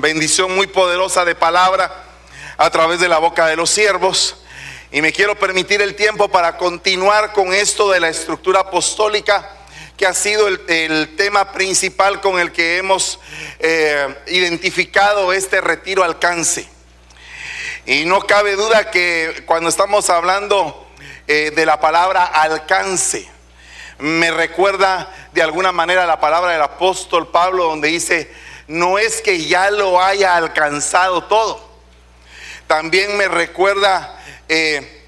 bendición muy poderosa de palabra a través de la boca de los siervos. Y me quiero permitir el tiempo para continuar con esto de la estructura apostólica, que ha sido el, tema principal con el que hemos eh, identificado este retiro alcance. Y no cabe duda que cuando estamos hablando eh, de la palabra alcance, me recuerda de alguna manera la palabra del apóstol Pablo donde dice, no es que ya lo haya alcanzado todo. También me recuerda eh,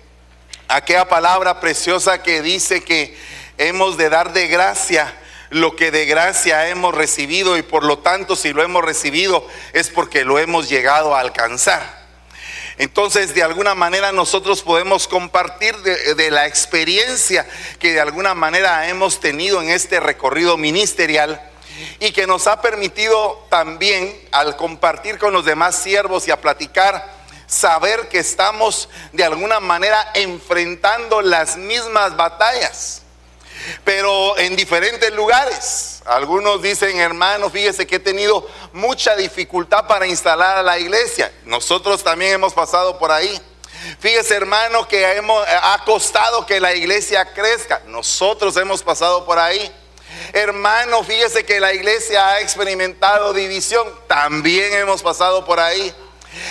aquella palabra preciosa que dice que hemos de dar de gracia lo que de gracia hemos recibido y por lo tanto si lo hemos recibido es porque lo hemos llegado a alcanzar. Entonces, de alguna manera nosotros podemos compartir de, de, la experiencia que de alguna manera hemos tenido en este recorrido ministerial y que nos ha permitido también, al compartir con los demás siervos y a platicar, saber que estamos de alguna manera enfrentando las mismas batallas, pero en diferentes lugares. Algunos dicen, hermanos, fíjese que he tenido mucha dificultad para instalar a la iglesia. Nosotros también hemos pasado por ahí. Fíjese, hermano, que hemos, ha costado que la iglesia crezca. Nosotros hemos pasado por ahí. Hermano, fíjese que la iglesia ha experimentado división. También hemos pasado por ahí.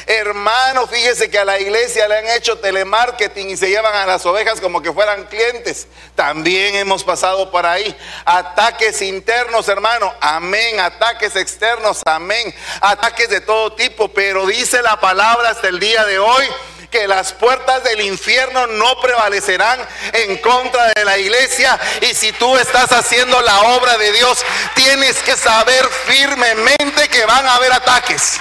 Hermano, fíjese que a la iglesia le han hecho telemarketing y se llevan a las ovejas como que fueran clientes. También hemos pasado por ahí. Ataques internos, hermano. Amén. Ataques externos. Amén. Ataques de todo tipo. Pero dice la palabra hasta el día de hoy que las puertas del infierno no prevalecerán en contra de la iglesia. Y si tú estás haciendo la obra de Dios, tienes que saber firmemente que van a haber ataques.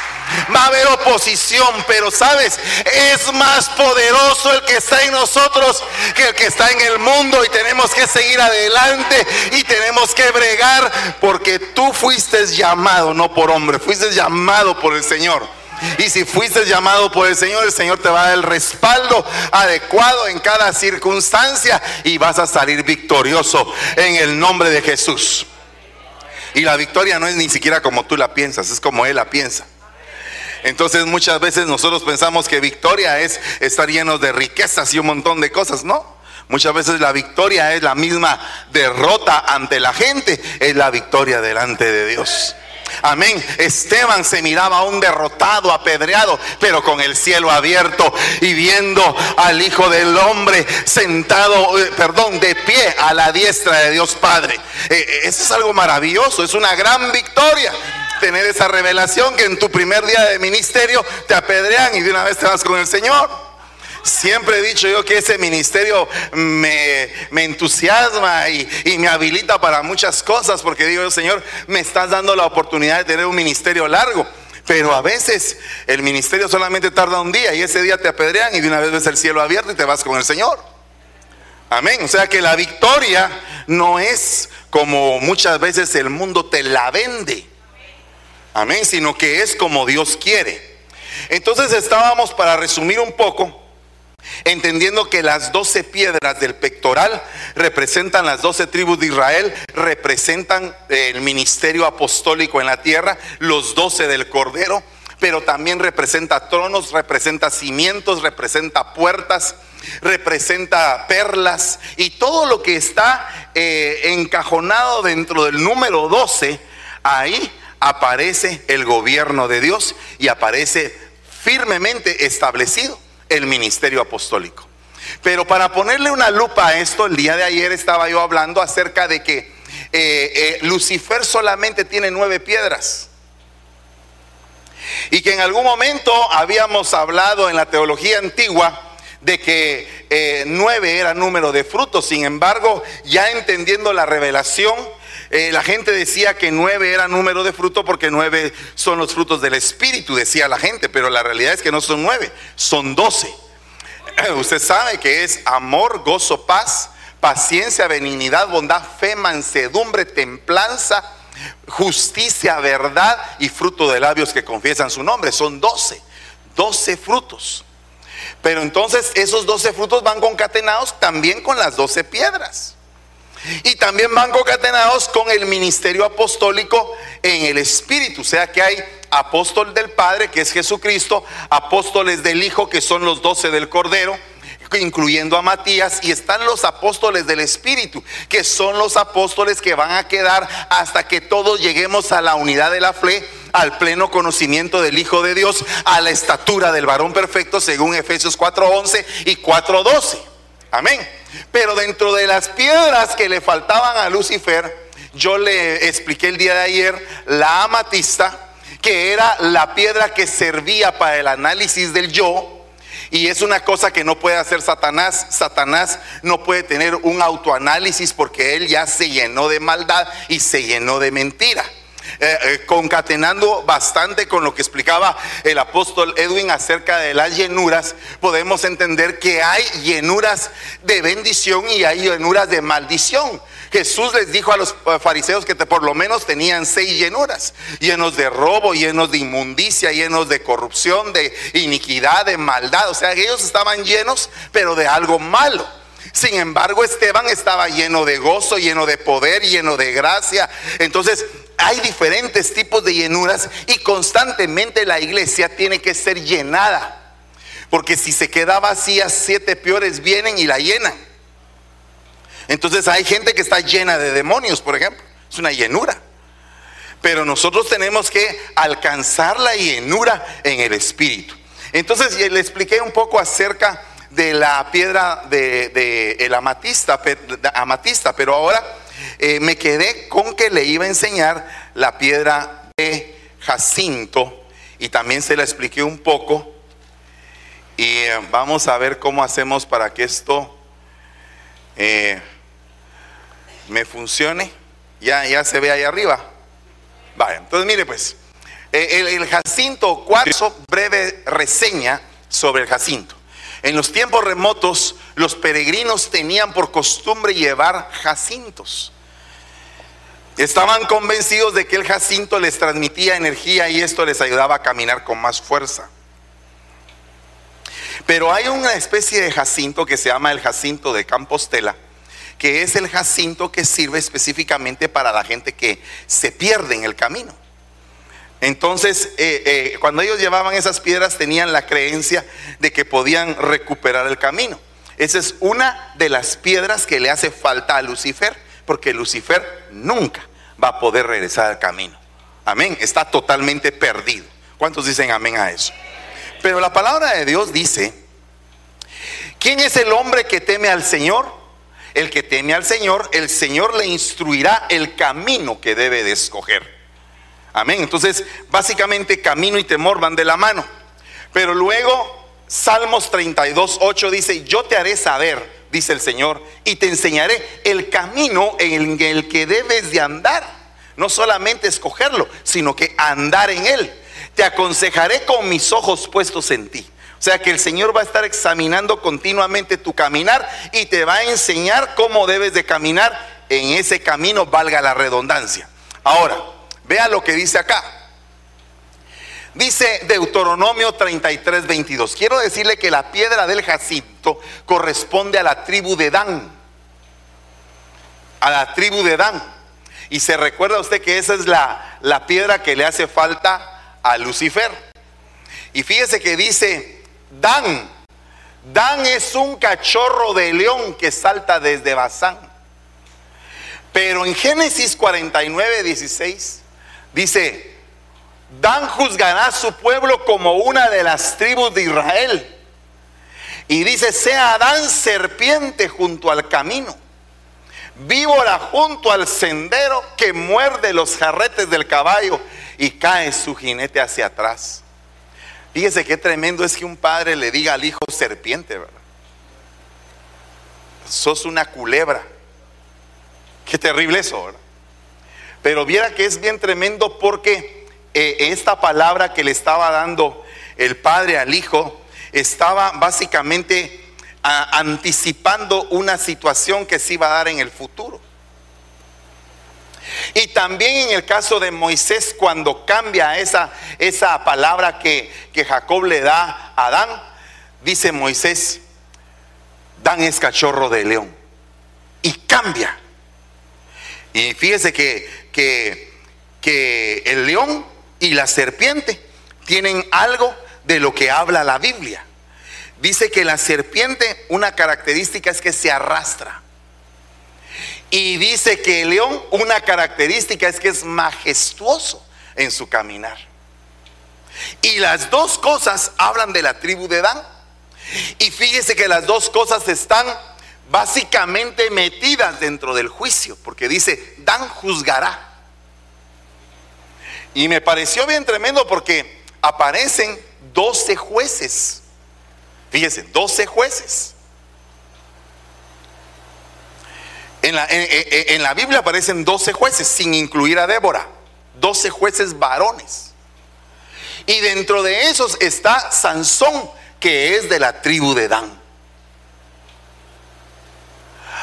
Va a haber oposición, pero sabes, es más poderoso el que está en nosotros que el que está en el mundo y tenemos que seguir adelante y tenemos que bregar porque tú fuiste llamado, no por hombre, fuiste llamado por el Señor. Y si fuiste llamado por el Señor, el Señor te va a dar el respaldo adecuado en cada circunstancia y vas a salir victorioso en el nombre de Jesús. Y la victoria no es ni siquiera como tú la piensas, es como Él la piensa. Entonces muchas veces nosotros pensamos que victoria es estar llenos de riquezas y un montón de cosas, ¿no? Muchas veces la victoria es la misma derrota ante la gente, es la victoria delante de Dios. Amén. Esteban se miraba aún derrotado, apedreado, pero con el cielo abierto y viendo al Hijo del Hombre sentado, eh, perdón, de pie a la diestra de Dios Padre. Eh, eh, eso es algo maravilloso, es una gran victoria tener esa revelación que en tu primer día de ministerio te apedrean y de una vez te vas con el Señor. Siempre he dicho yo que ese ministerio me, entusiasma y, y, me habilita para muchas cosas, porque digo, Señor, me estás dando la oportunidad de tener un ministerio largo. Pero a veces el ministerio solamente tarda un día y ese día te apedrean y de una vez ves el cielo abierto y te vas con el Señor. Amén. O sea que la victoria no es como muchas veces el mundo te la vende. Amén, sino que es como Dios quiere. Entonces estábamos, para resumir un poco, entendiendo que las doce piedras del pectoral representan las doce tribus de Israel, representan el ministerio apostólico en la tierra, los doce del Cordero, pero también representa tronos, representa cimientos, representa puertas, representa perlas y todo lo que está eh, encajonado dentro del número 12, ahí aparece el gobierno de Dios y aparece firmemente establecido el ministerio apostólico. Pero para ponerle una lupa a esto, el día de ayer estaba yo hablando acerca de que eh, eh, Lucifer solamente tiene nueve piedras. Y que en algún momento habíamos hablado en la teología antigua de que eh, nueve era número de frutos. Sin embargo, ya entendiendo la revelación, eh, la gente decía que nueve era número de fruto porque nueve son los frutos del Espíritu, decía la gente, pero la realidad es que no son nueve, son doce. Usted sabe que es amor, gozo, paz, paciencia, benignidad, bondad, fe, mansedumbre, templanza, justicia, verdad y fruto de labios que confiesan su nombre. Son doce, doce frutos. Pero entonces esos doce frutos van concatenados también con las doce piedras. Y también van concatenados con el ministerio apostólico en el Espíritu. O sea que hay apóstol del Padre, que es Jesucristo, apóstoles del Hijo, que son los doce del Cordero, incluyendo a Matías, y están los apóstoles del Espíritu, que son los apóstoles que van a quedar hasta que todos lleguemos a la unidad de la fe, al pleno conocimiento del Hijo de Dios, a la estatura del varón perfecto, según Efesios 4:11 y 4:12. Amén. Pero dentro de las piedras que le faltaban a Lucifer, yo le expliqué el día de ayer la amatista, que era la piedra que servía para el análisis del yo, y es una cosa que no puede hacer Satanás. Satanás no puede tener un autoanálisis porque él ya se llenó de maldad y se llenó de mentira. Eh, eh, concatenando bastante con lo que explicaba el apóstol Edwin acerca de las llenuras, podemos entender que hay llenuras de bendición y hay llenuras de maldición. Jesús les dijo a los eh, fariseos que por lo menos tenían seis llenuras, llenos de robo, llenos de inmundicia, llenos de corrupción, de iniquidad, de maldad. O sea, ellos estaban llenos, pero de algo malo. Sin embargo, Esteban estaba lleno de gozo, lleno de poder, lleno de gracia. Entonces, hay diferentes tipos de llenuras y constantemente la iglesia tiene que ser llenada. Porque si se queda vacía, siete peores vienen y la llenan. Entonces hay gente que está llena de demonios, por ejemplo. Es una llenura. Pero nosotros tenemos que alcanzar la llenura en el espíritu. Entonces le expliqué un poco acerca de la piedra de, el amatista, amatista, pero ahora eh, me quedé con que le iba a enseñar la piedra de Jacinto y también se la expliqué un poco. Y eh, vamos a ver cómo hacemos para que esto eh, me funcione. Ya, ya se ve ahí arriba. Vale, entonces mire pues, el, el Jacinto, cuarzo, breve reseña sobre el Jacinto. En los tiempos remotos, los peregrinos tenían por costumbre llevar jacintos. Estaban convencidos de que el jacinto les transmitía energía y esto les ayudaba a caminar con más fuerza. Pero hay una especie de jacinto que se llama el jacinto de Campostela, que es el jacinto que sirve específicamente para la gente que se pierde en el camino. Entonces, eh, eh, cuando ellos llevaban esas piedras, tenían la creencia de que podían recuperar el camino. Esa es una de las piedras que le hace falta a Lucifer, porque Lucifer nunca va a poder regresar al camino. Amén, está totalmente perdido. ¿Cuántos dicen amén a eso? Pero la palabra de Dios dice, ¿quién es el hombre que teme al Señor? El que teme al Señor, el Señor le instruirá el camino que debe de escoger. Amén. Entonces, básicamente camino y temor van de la mano. Pero luego, Salmos 32, 8 dice, yo te haré saber, dice el Señor, y te enseñaré el camino en el que debes de andar. No solamente escogerlo, sino que andar en él. Te aconsejaré con mis ojos puestos en ti. O sea que el Señor va a estar examinando continuamente tu caminar y te va a enseñar cómo debes de caminar en ese camino, valga la redundancia. Ahora, Vea lo que dice acá. Dice Deuteronomio 33, 22. Quiero decirle que la piedra del jacinto corresponde a la tribu de Dan. A la tribu de Dan. Y se recuerda usted que esa es la, la piedra que le hace falta a Lucifer. Y fíjese que dice Dan. Dan es un cachorro de león que salta desde Bazán. Pero en Génesis 49, 16 Dice, Dan juzgará a su pueblo como una de las tribus de Israel. Y dice, sea Dan serpiente junto al camino, víbora junto al sendero que muerde los jarretes del caballo y cae su jinete hacia atrás. Fíjese qué tremendo es que un padre le diga al hijo serpiente, ¿verdad? Sos una culebra. Qué terrible eso, ¿verdad? Pero viera que es bien tremendo porque eh, esta palabra que le estaba dando el padre al hijo estaba básicamente anticipando una situación que se iba a dar en el futuro. Y también en el caso de Moisés, cuando cambia esa, esa palabra que, que Jacob le da a Adán, dice Moisés, Dan es cachorro de león. Y cambia. Y fíjese que que, que el león y la serpiente tienen algo de lo que habla la Biblia. Dice que la serpiente, una característica es que se arrastra. Y dice que el león, una característica es que es majestuoso en su caminar. Y las dos cosas hablan de la tribu de Dan. Y fíjese que las dos cosas están básicamente metidas dentro del juicio, porque dice, Dan juzgará. Y me pareció bien tremendo porque aparecen 12 jueces. Fíjese, 12 jueces. En la, en, la, Biblia aparecen 12 jueces, sin incluir a Débora. 12 jueces varones. Y dentro de esos está Sansón, que es de la tribu de Dan.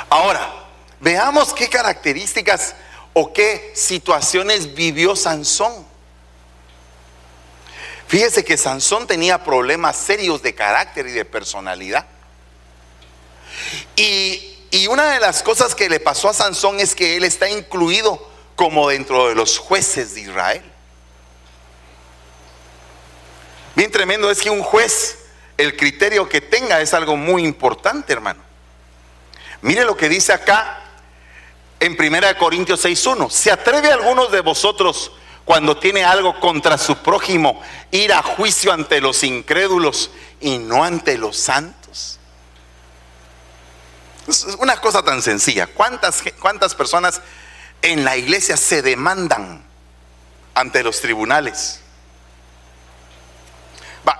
Ahora, veamos qué características o qué situaciones vivió Sansón. Fíjese que Sansón tenía problemas serios de carácter y de personalidad. Y, y, una de las cosas que le pasó a Sansón es que él está incluido como dentro de los jueces de Israel. Bien tremendo es que un juez, el criterio que tenga es algo muy importante, hermano. Mire lo que dice acá en 1 Corintios 6.1. ¿Se atreve alguno de vosotros cuando tiene algo contra su prójimo ir a juicio ante los incrédulos y no ante los santos? Es una cosa tan sencilla. ¿Cuántas, cuántas personas en la iglesia se demandan ante los tribunales?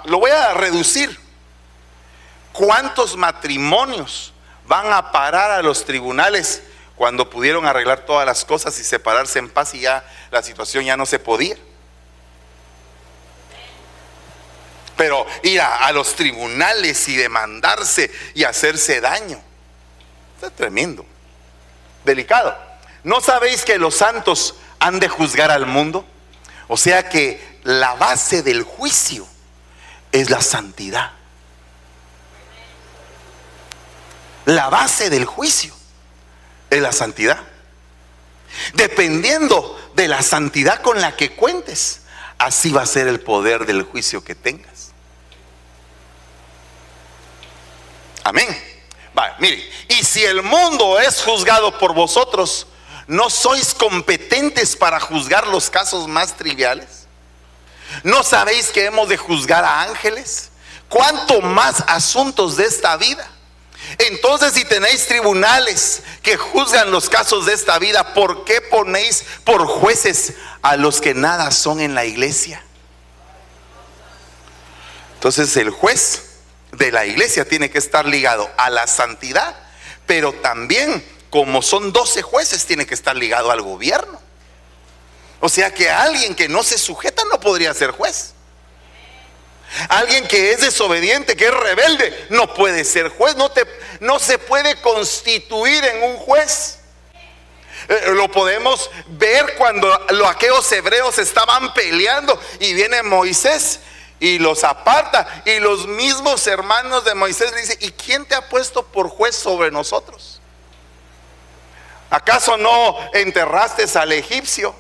lo voy a reducir. ¿Cuántos matrimonios van a parar a los tribunales cuando pudieron arreglar todas las cosas y separarse en paz y ya la situación ya no se podía? Pero ir a, los tribunales y demandarse y hacerse daño, es tremendo, delicado. ¿No sabéis que los santos han de juzgar al mundo? O sea que la base del juicio es la santidad. La base del juicio es la santidad. Dependiendo de la santidad con la que cuentes, así va a ser el poder del juicio que tengas. Amén. Mire, y si el mundo es juzgado por vosotros, ¿no sois competentes para juzgar los casos más triviales? ¿No sabéis que hemos de juzgar a ángeles? ¿Cuánto más asuntos de esta vida? Entonces, si tenéis tribunales que juzgan los casos de esta vida, ¿por qué ponéis por jueces a los que nada son en la iglesia? Entonces, el juez de la iglesia tiene que estar ligado a la santidad, pero también, como son 12 jueces, tiene que estar ligado al gobierno. O sea que alguien que no se sujeta no podría ser juez. Alguien que es desobediente, que es rebelde, no puede ser juez, no, te, no se puede constituir en un juez. Eh, lo podemos ver cuando los aquellos hebreos estaban peleando y viene Moisés y los aparta y los mismos hermanos de Moisés le dicen, ¿y quién te ha puesto por juez sobre nosotros? ¿Acaso no enterraste al egipcio?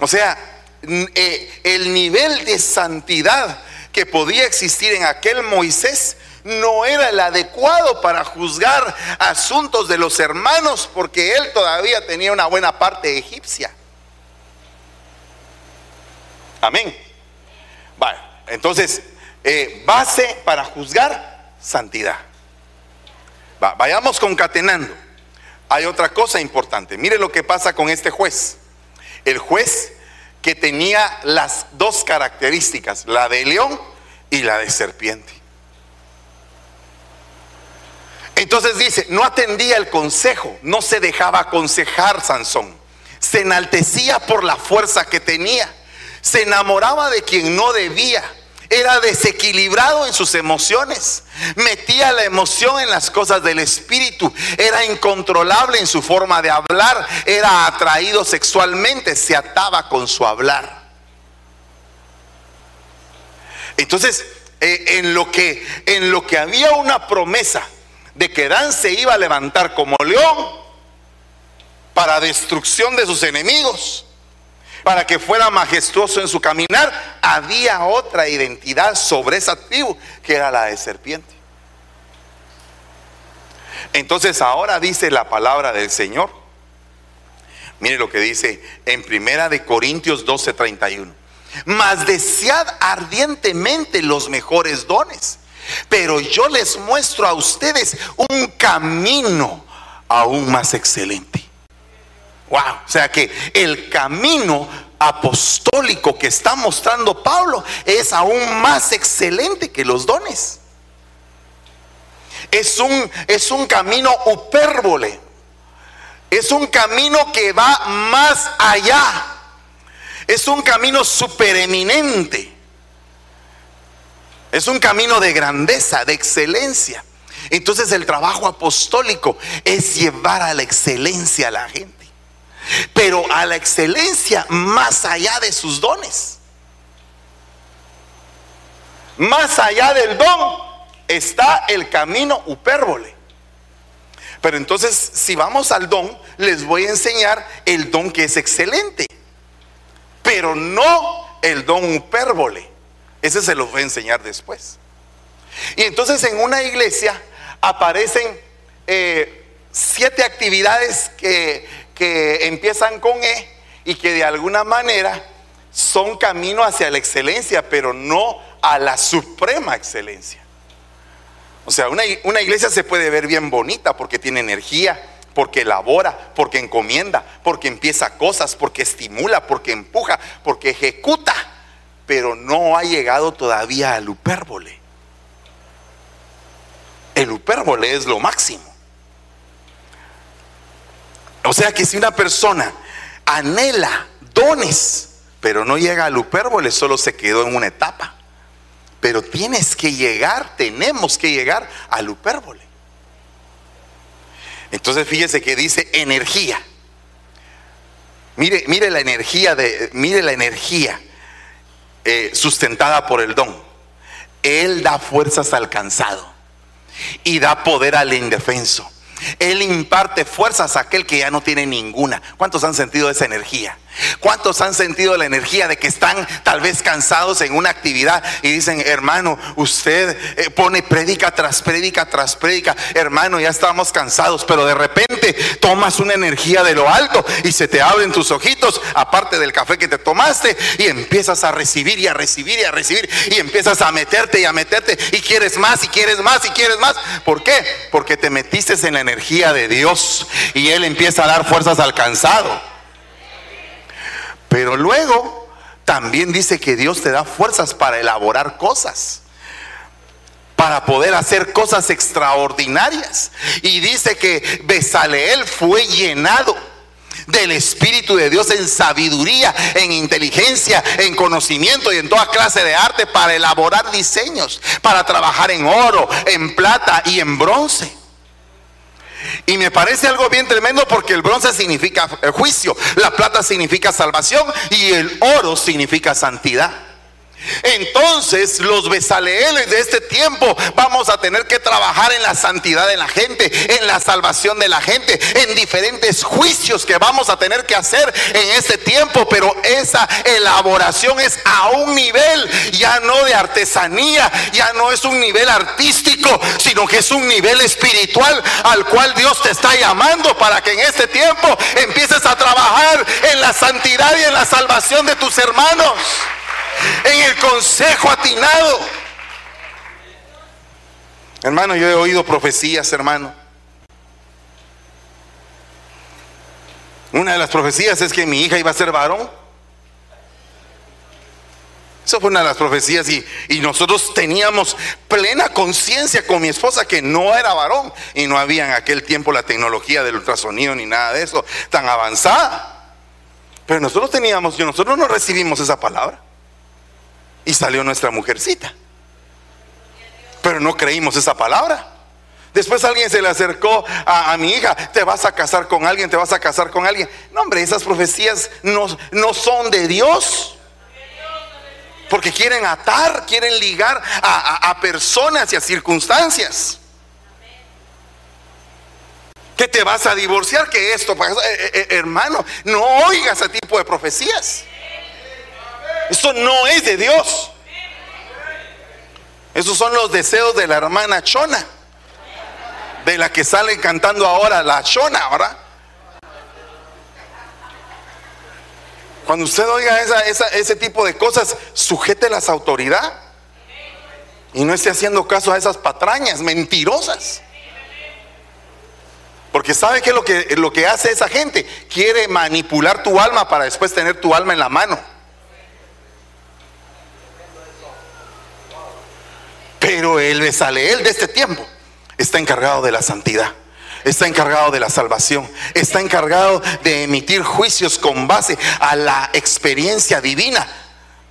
O sea, eh, el nivel de santidad que podía existir en aquel Moisés no era el adecuado para juzgar asuntos de los hermanos porque él todavía tenía una buena parte egipcia. Amén. Vale, entonces, eh, base para juzgar santidad. vayamos concatenando. Hay otra cosa importante. Mire lo que pasa con este juez el juez que tenía las dos características, la de león y la de serpiente. Entonces dice, no atendía el consejo, no se dejaba aconsejar Sansón, se enaltecía por la fuerza que tenía, se enamoraba de quien no debía era desequilibrado en sus emociones, metía la emoción en las cosas del espíritu, era incontrolable en su forma de hablar, era atraído sexualmente, se ataba con su hablar. Entonces, eh, en, lo que, en lo que había una promesa de que Dan se iba a levantar como león para destrucción de sus enemigos, para que fuera majestuoso en su caminar, había otra identidad sobre esa tribu que era la de serpiente. Entonces ahora dice la palabra del Señor. Mire lo que dice en Primera de Corintios 12:31. Mas desead ardientemente los mejores dones, pero yo les muestro a ustedes un camino aún más excelente. Wow, o sea que el camino apostólico que está mostrando Pablo es aún más excelente que los dones. Es un, es un camino upérbole. Es un camino que va más allá. Es un camino supereminente. Es un camino de grandeza, de excelencia. Entonces el trabajo apostólico es llevar a la excelencia a la gente pero a la excelencia más allá de sus dones. Más allá del don está el camino upérbole. Pero entonces, si vamos al don, les voy a enseñar el don que es excelente, pero no el don upérbole. Ese se los voy a enseñar después. Y entonces en una iglesia aparecen eh, siete actividades que que empiezan con E y que de alguna manera son camino hacia la excelencia, pero no a la suprema excelencia. O sea, una, una, iglesia se puede ver bien bonita porque tiene energía, porque elabora, porque encomienda, porque empieza cosas, porque estimula, porque empuja, porque ejecuta, pero no ha llegado todavía al upérbole. El upérbole es lo máximo. O sea que si una persona anhela dones, pero no llega al upérbole, solo se quedó en una etapa. Pero tienes que llegar, tenemos que llegar al upérbole. Entonces fíjese que dice energía. Mire, mire la energía de, mire la energía eh, sustentada por el don. Él da fuerzas al cansado y da poder al indefenso. Él imparte fuerzas a aquel que ya no tiene ninguna. ¿Cuántos han sentido esa energía? ¿Cuántos han sentido la energía de que están tal vez cansados en una actividad y dicen, hermano, usted eh, pone prédica tras prédica tras prédica, hermano, ya estamos cansados, pero de repente tomas una energía de lo alto y se te abren tus ojitos, aparte del café que te tomaste, y empiezas a recibir y a recibir y a recibir y empiezas a meterte y a meterte y quieres más y quieres más y quieres más. ¿Por qué? Porque te metiste en la energía de Dios y Él empieza a dar fuerzas al cansado. Pero luego también dice que Dios te da fuerzas para elaborar cosas para poder hacer cosas extraordinarias. Y dice que Besaleel fue llenado del Espíritu de Dios en sabiduría, en inteligencia, en conocimiento y en toda clase de arte para elaborar diseños, para trabajar en oro, en plata y en bronce. Y me parece algo bien tremendo porque el bronce significa juicio, la plata significa salvación y el oro significa santidad. Entonces los besaleeles de este tiempo vamos a tener que trabajar en la santidad de la gente, en la salvación de la gente, en diferentes juicios que vamos a tener que hacer en este tiempo, pero esa elaboración es a un nivel ya no de artesanía, ya no es un nivel artístico, sino que es un nivel espiritual al cual Dios te está llamando para que en este tiempo empieces a trabajar en la santidad y en la salvación de tus hermanos en el consejo atinado. Hermano, yo he oído profecías, hermano. Una de las profecías es que mi hija iba a ser varón. Eso fue una de las profecías y, y nosotros teníamos plena conciencia con mi esposa que no era varón y no había en aquel tiempo la tecnología del ultrasonido ni nada de eso tan avanzada. Pero nosotros teníamos, y nosotros no recibimos esa palabra. Y salió nuestra mujercita. Pero no creímos esa palabra. Después alguien se le acercó a, mi hija, te vas a casar con alguien, te vas a casar con alguien. No, hombre, esas profecías no, no son de Dios. Porque quieren atar, quieren ligar a, personas y a circunstancias. Que te vas a divorciar, que esto, eh, eh, eh, hermano, no oigas ese tipo de profecías. Eso no es de Dios. Esos son los deseos de la hermana Chona, de la que sale cantando ahora la Chona, ¿verdad? Cuando usted oiga ese tipo de cosas, sujete las autoridades y no esté haciendo caso a esas patrañas mentirosas. Porque sabe que lo que lo que hace esa gente quiere manipular tu alma para después tener tu alma en la mano. Pero el Besaleel de este tiempo está encargado de la santidad, está encargado de la salvación, está encargado de emitir juicios con base a la experiencia divina,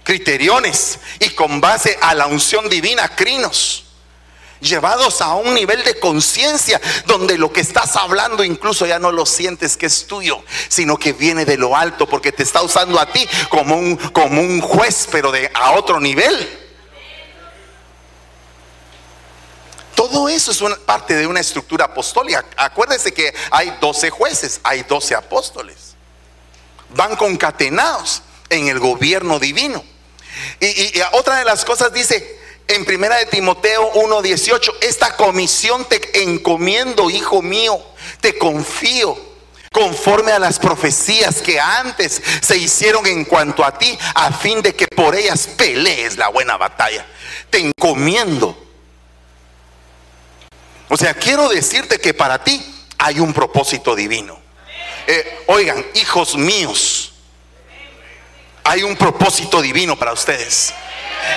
criteriones, y con base a la unción divina, crinos llevados a un nivel de conciencia donde lo que estás hablando incluso ya no lo sientes que es tuyo, sino que viene de lo alto porque te está usando a ti como un, como un juez, pero de a otro nivel. Todo eso es una parte de una estructura apostólica. Acuérdense que hay 12 jueces, hay 12 apóstoles. Van concatenados en el gobierno divino. Y, y otra de las cosas dice, en primera de Timoteo 1:18, esta comisión te encomiendo, hijo mío, te confío conforme a las profecías que antes se hicieron en cuanto a ti, a fin de que por ellas pelees la buena batalla. Te encomiendo o sea, quiero decirte que para ti hay un propósito divino. Eh, oigan, hijos míos, hay un propósito divino para ustedes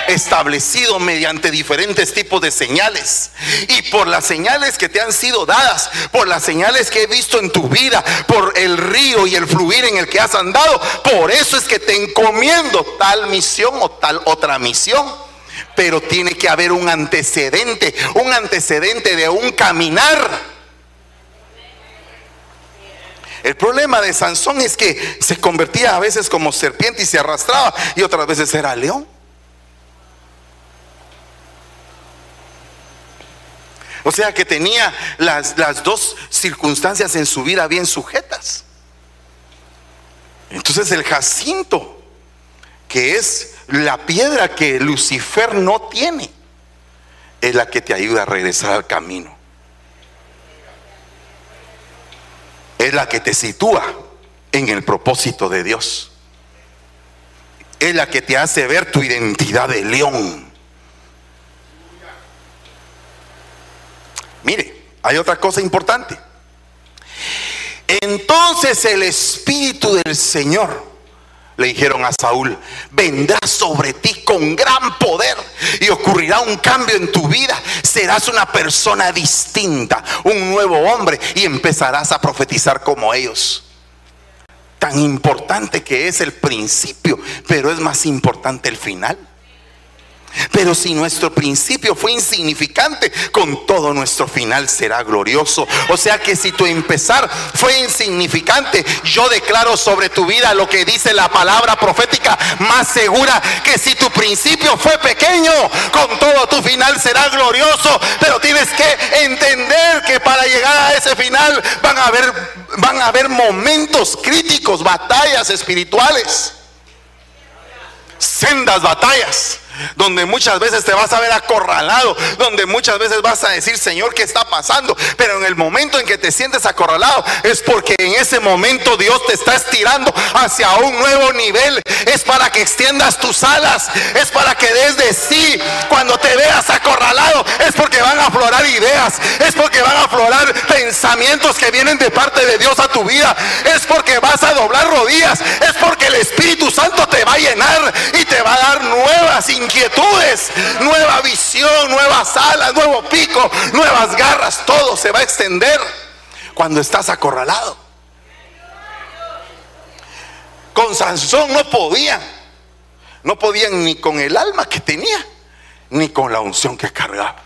establecido mediante diferentes tipos de señales. Y por las señales que te han sido dadas, por las señales que he visto en tu vida, por el río y el fluir en el que has andado, por eso es que te encomiendo tal misión o tal otra misión pero tiene que haber un antecedente, un antecedente de un caminar. El problema de Sansón es que se convertía a veces como serpiente y se arrastraba y otras veces era león. O sea que tenía las, las dos circunstancias en su vida bien sujetas. Entonces el Jacinto, que es la piedra que Lucifer no tiene es la que te ayuda a regresar al camino. Es la que te sitúa en el propósito de Dios. Es la que te hace ver tu identidad de león. Mire, hay otra cosa importante. Entonces el Espíritu del Señor le dijeron a Saúl, vendrá sobre ti con gran poder y ocurrirá un cambio en tu vida. Serás una persona distinta, un nuevo hombre y empezarás a profetizar como ellos. Tan importante que es el principio, pero es más importante el final. Pero si nuestro principio fue insignificante, con todo nuestro final será glorioso. O sea que si tu empezar fue insignificante, yo declaro sobre tu vida lo que dice la palabra profética más segura, que si tu principio fue pequeño, con todo tu final será glorioso. Pero tienes que entender que para llegar a ese final van a haber, van a haber momentos críticos, batallas espirituales, sendas batallas donde muchas veces te vas a ver acorralado, donde muchas veces vas a decir, Señor, ¿qué está pasando? Pero en el momento en que te sientes acorralado es porque en ese momento Dios te está estirando hacia un nuevo nivel. Es para que extiendas tus alas, es para que desde sí, cuando te veas acorralado, es porque van a aflorar ideas, es porque van a aflorar pensamientos que vienen de parte de Dios a tu vida, es porque vas a doblar rodillas, es porque el Espíritu Santo te va a llenar y te va a dar nuevas inquietudes, nueva visión, nuevas alas, nuevo pico, nuevas garras, todo se va a extender cuando estás acorralado. Con Sansón no podían, no podían ni con el alma que tenía, ni con la unción que cargaba.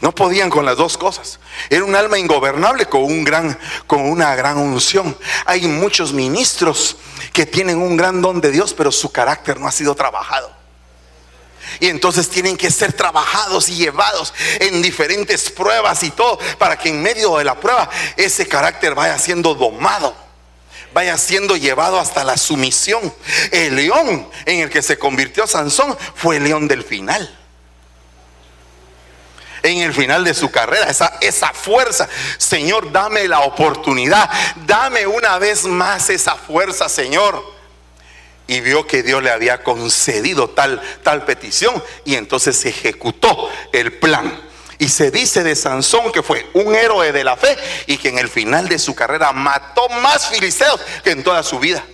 No podían con las dos cosas. Era un alma ingobernable con, un gran, con una gran unción. Hay muchos ministros que tienen un gran don de Dios, pero su carácter no ha sido trabajado. Y entonces tienen que ser trabajados y llevados en diferentes pruebas y todo, para que en medio de la prueba ese carácter vaya siendo domado, vaya siendo llevado hasta la sumisión. El león en el que se convirtió Sansón fue el león del final en el final de su carrera, esa, esa fuerza. Señor, dame la oportunidad, dame una vez más esa fuerza, Señor. Y vio que Dios le había concedido tal, tal petición y entonces se ejecutó el plan. Y se dice de Sansón que fue un héroe de la fe y que en el final de su carrera mató más filisteos que en toda su vida.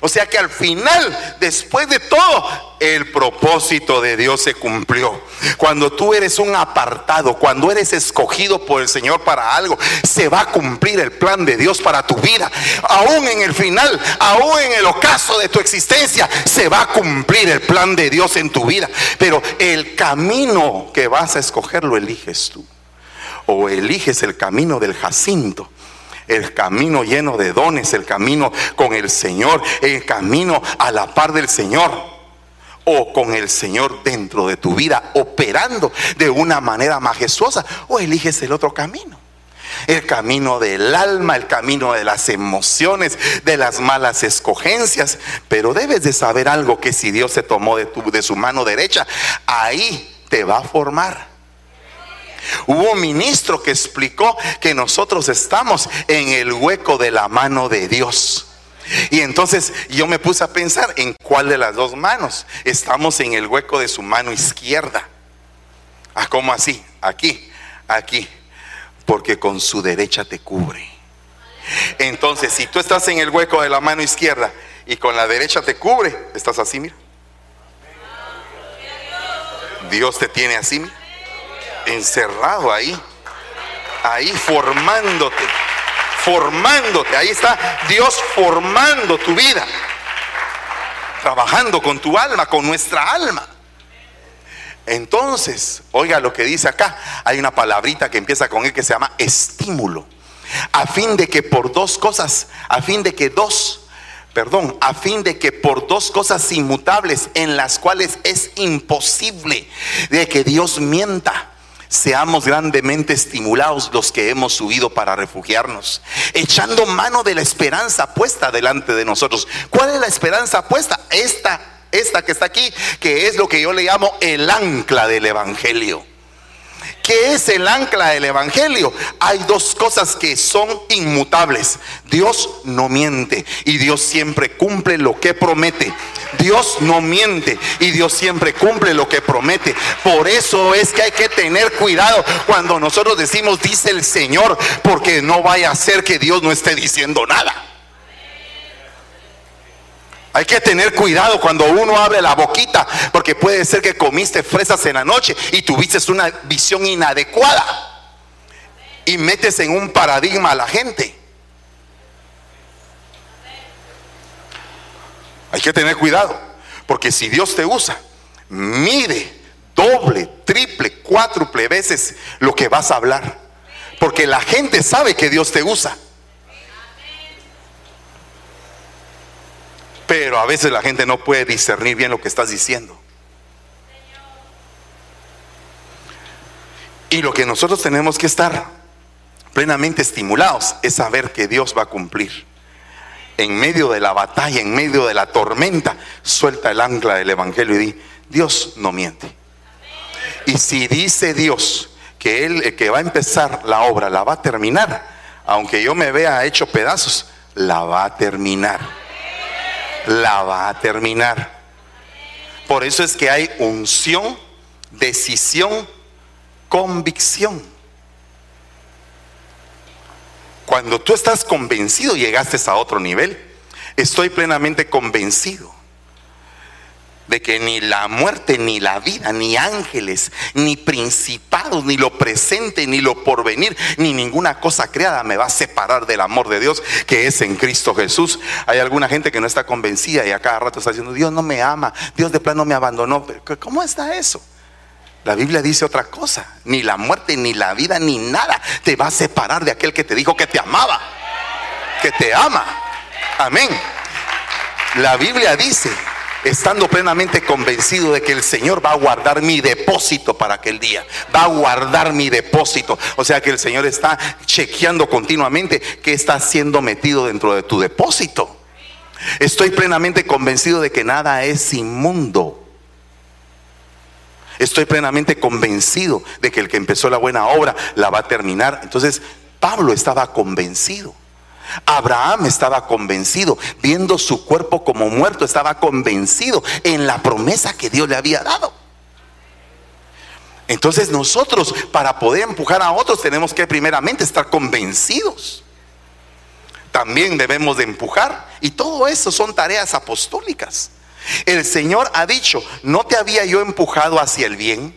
O sea que al final, después de todo, el propósito de Dios se cumplió. Cuando tú eres un apartado, cuando eres escogido por el Señor para algo, se va a cumplir el plan de Dios para tu vida. Aún en el final, aún en el ocaso de tu existencia, se va a cumplir el plan de Dios en tu vida. Pero el camino que vas a escoger lo eliges tú. O eliges el camino del Jacinto el camino lleno de dones, el camino con el Señor, el camino a la par del Señor o con el Señor dentro de tu vida, operando de una manera majestuosa, o eliges el otro camino. El camino del alma, el camino de las emociones, de las malas escogencias. Pero debes de saber algo que si Dios se tomó de, tu, de su mano derecha, ahí te va a formar. Hubo un ministro que explicó que nosotros estamos en el hueco de la mano de Dios. Y entonces yo me puse a pensar en cuál de las dos manos. Estamos en el hueco de su mano izquierda. Ah, ¿cómo así? Aquí, aquí. Porque con su derecha te cubre. Entonces, si tú estás en el hueco de la mano izquierda y con la derecha te cubre, estás así, mira. Dios te tiene así, mira encerrado ahí, ahí formándote, formándote. Ahí está Dios formando tu vida, trabajando con tu alma, con nuestra alma. Entonces, oiga lo que dice acá, hay una palabrita que empieza con él que se llama estímulo, a fin de que por dos cosas, a fin de que dos perdón, a fin de que por dos cosas inmutables en las cuales es imposible de que Dios mienta, seamos grandemente estimulados los que hemos subido para refugiarnos, echando mano de la esperanza puesta delante de nosotros. ¿Cuál es la esperanza puesta? Esta, esta que está aquí, que es lo que yo le llamo el ancla del Evangelio. ¿Qué es el ancla del Evangelio? Hay dos cosas que son inmutables. Dios no miente y Dios siempre cumple lo que promete. Dios no miente y Dios siempre cumple lo que promete. Por eso es que hay que tener cuidado cuando nosotros decimos, dice el Señor, porque no vaya a ser que Dios no esté diciendo nada. Hay que tener cuidado cuando uno abre la boquita, porque puede ser que comiste fresas en la noche y tuviste una visión inadecuada y metes en un paradigma a la gente. Hay que tener cuidado, porque si Dios te usa, mide doble, triple, cuádruple veces lo que vas a hablar, porque la gente sabe que Dios te usa. Pero a veces la gente no puede discernir bien lo que estás diciendo. Y lo que nosotros tenemos que estar plenamente estimulados es saber que Dios va a cumplir. En medio de la batalla, en medio de la tormenta, suelta el ancla del Evangelio y di, Dios no miente. Y si dice Dios que Él que va a empezar la obra, la va a terminar, aunque yo me vea hecho pedazos, la va a terminar la va a terminar. Por eso es que hay unción, decisión, convicción. Cuando tú estás convencido, llegaste a otro nivel. Estoy plenamente convencido de que ni la muerte, ni la vida, ni ángeles, ni principados, ni lo presente, ni lo porvenir, ni ninguna cosa creada me va a separar del amor de Dios que es en Cristo Jesús. Hay alguna gente que no está convencida y a cada rato está diciendo, Dios no me ama, Dios de plano me abandonó. ¿Cómo está eso? La Biblia dice otra cosa, ni la muerte, ni la vida, ni nada te va a separar de aquel que te dijo que te amaba, que te ama. Amén. La Biblia dice estando plenamente convencido de que el Señor va a guardar mi depósito para aquel día. Va a guardar mi depósito. O sea que el Señor está chequeando continuamente qué está siendo metido dentro de tu depósito. Estoy plenamente convencido de que nada es inmundo. Estoy plenamente convencido de que el que empezó la buena obra la va a terminar. Entonces, Pablo estaba convencido. Abraham estaba convencido, viendo su cuerpo como muerto, estaba convencido en la promesa que Dios le había dado. Entonces nosotros para poder empujar a otros tenemos que primeramente estar convencidos. También debemos de empujar y todo eso son tareas apostólicas. El Señor ha dicho, ¿no te había yo empujado hacia el bien?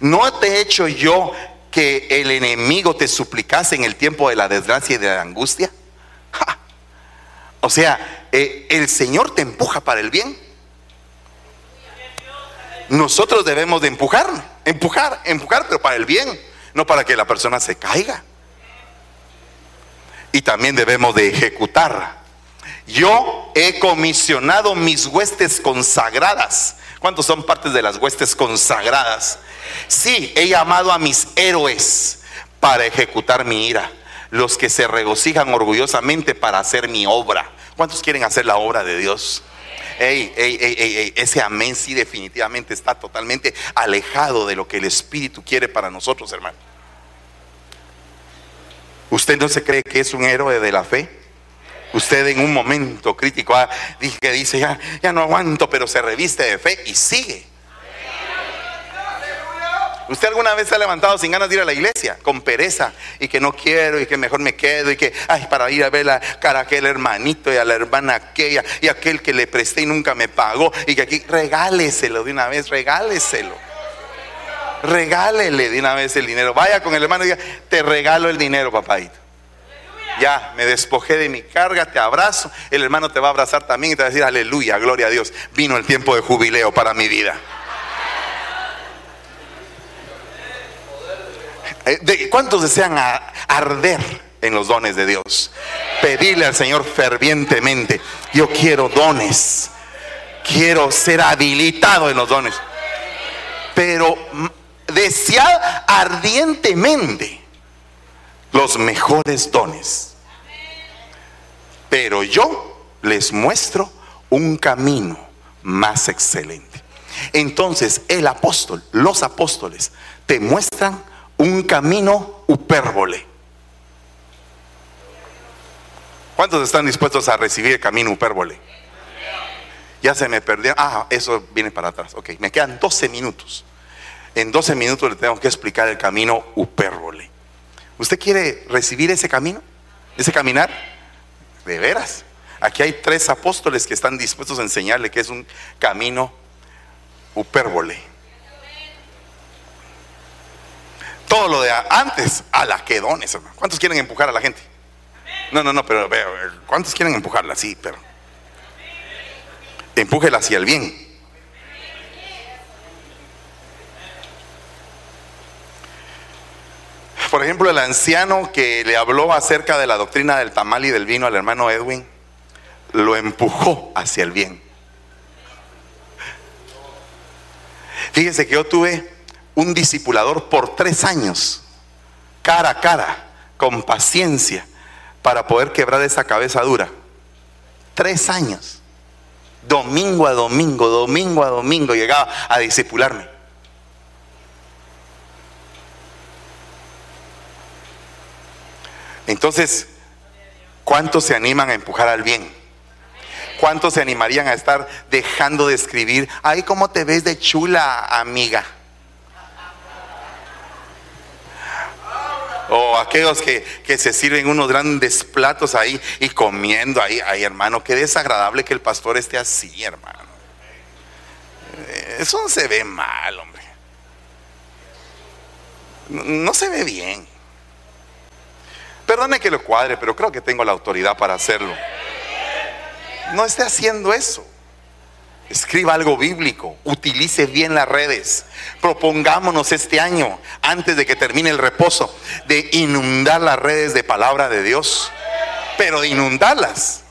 ¿No te he hecho yo que el enemigo te suplicase en el tiempo de la desgracia y de la angustia? O sea, eh, el Señor te empuja para el bien. Nosotros debemos de empujar, empujar, empujar, pero para el bien, no para que la persona se caiga. Y también debemos de ejecutar. Yo he comisionado mis huestes consagradas. ¿Cuántos son partes de las huestes consagradas? Sí, he llamado a mis héroes para ejecutar mi ira los que se regocijan orgullosamente para hacer mi obra. ¿Cuántos quieren hacer la obra de Dios? Ey, ey, ey, ese amén sí definitivamente está totalmente alejado de lo que el Espíritu quiere para nosotros, hermano. ¿Usted no se cree que es un héroe de la fe? Usted en un momento crítico ah, que dice, ya, ya no aguanto, pero se reviste de fe y sigue. ¿Usted alguna vez se ha levantado sin ganas de ir a la iglesia? Con pereza y que no quiero y que mejor me quedo y que, ay, para ir a ver la cara a aquel hermanito y a la hermana aquella y aquel que le presté y nunca me pagó y que aquí regáleselo de una vez, regáleselo. Regálele de una vez el dinero. Vaya con el hermano y diga, te regalo el dinero, papadito. Ya, me despojé de mi carga, te abrazo. El hermano te va a abrazar también y te va a decir, aleluya, gloria a Dios. Vino el tiempo de jubileo para mi vida. ¿Cuántos desean arder en los dones de Dios? Pedirle al Señor fervientemente, yo quiero dones, quiero ser habilitado en los dones, pero desear ardientemente los mejores dones. Pero yo les muestro un camino más excelente. Entonces el apóstol, los apóstoles, te muestran un camino upérbole. ¿Cuántos están dispuestos a recibir el camino upérbole? Ya se me perdió. Ah, eso viene para atrás. Ok, me quedan 12 minutos. En 12 minutos le tengo que explicar el camino upérbole. ¿Usted quiere recibir ese camino? ¿Ese caminar? De veras. Aquí hay tres apóstoles que están dispuestos a enseñarle que es un camino upérbole. Todo lo de antes a la que dones, ¿Cuántos quieren empujar a la gente? No, no, no, pero ¿cuántos quieren empujarla? Sí, pero empújela hacia el bien. Por ejemplo, el anciano que le habló acerca de la doctrina del tamal y del vino al hermano Edwin, lo empujó hacia el bien. Fíjense que yo tuve un discipulador por tres años, cara a cara, con paciencia, para poder quebrar esa cabeza dura. Tres años. Domingo a domingo, domingo a domingo llegaba a discipularme. Entonces, ¿cuántos se animan a empujar al bien? ¿Cuántos se animarían a estar dejando de escribir? Ay, ¿cómo te ves de chula, amiga? O aquellos que, se sirven unos grandes platos ahí y comiendo ahí. Ay, hermano, qué desagradable que el pastor esté así, hermano. Eso no se ve mal, hombre. No, se ve bien. Perdone que lo cuadre, pero creo que tengo la autoridad para hacerlo. No esté haciendo eso. Escriba algo bíblico, utilice bien las redes. Propongámonos este año, antes de que termine el reposo, de inundar las redes de palabra de Dios, pero de inundarlas.